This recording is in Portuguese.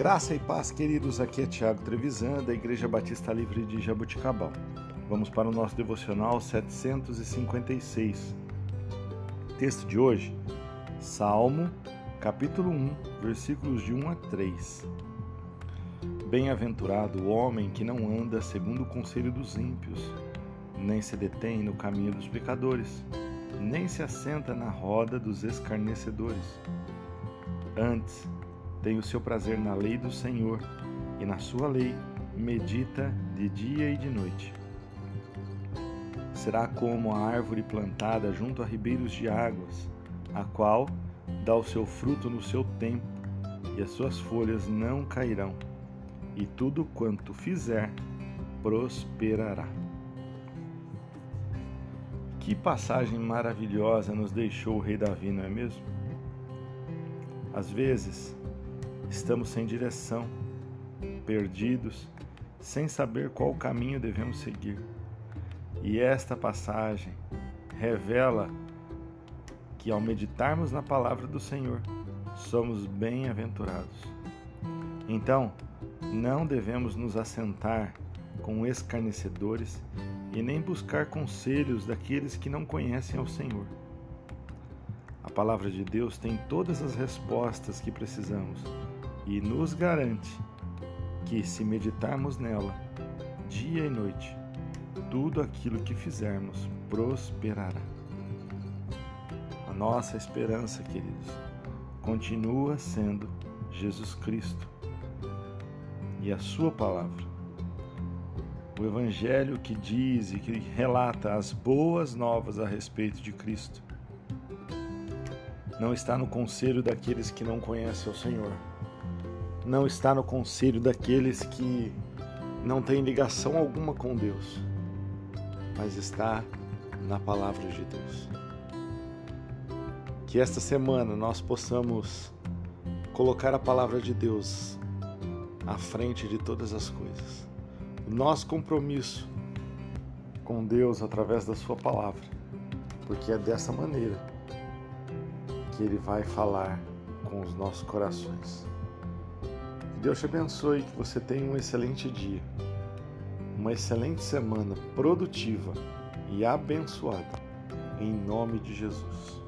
Graça e paz, queridos. Aqui é Tiago Trevisan, da Igreja Batista Livre de Jaboticabal. Vamos para o nosso devocional 756. Texto de hoje, Salmo, capítulo 1, versículos de 1 a 3. Bem-aventurado o homem que não anda segundo o conselho dos ímpios, nem se detém no caminho dos pecadores, nem se assenta na roda dos escarnecedores. Antes, tem o seu prazer na lei do Senhor, e na sua lei medita de dia e de noite. Será como a árvore plantada junto a ribeiros de águas, a qual dá o seu fruto no seu tempo, e as suas folhas não cairão, e tudo quanto fizer prosperará. Que passagem maravilhosa nos deixou o rei Davi, não é mesmo? Às vezes, Estamos sem direção, perdidos, sem saber qual caminho devemos seguir. E esta passagem revela que ao meditarmos na palavra do Senhor, somos bem-aventurados. Então, não devemos nos assentar com escarnecedores e nem buscar conselhos daqueles que não conhecem ao Senhor. A palavra de Deus tem todas as respostas que precisamos e nos garante que, se meditarmos nela dia e noite, tudo aquilo que fizermos prosperará. A nossa esperança, queridos, continua sendo Jesus Cristo e a Sua palavra. O Evangelho que diz e que relata as boas novas a respeito de Cristo não está no conselho daqueles que não conhecem o Senhor não está no conselho daqueles que não têm ligação alguma com Deus, mas está na palavra de Deus. Que esta semana nós possamos colocar a palavra de Deus à frente de todas as coisas. O nosso compromisso com Deus através da Sua palavra, porque é dessa maneira que Ele vai falar com os nossos corações. Deus te abençoe, que você tenha um excelente dia, uma excelente semana produtiva e abençoada, em nome de Jesus.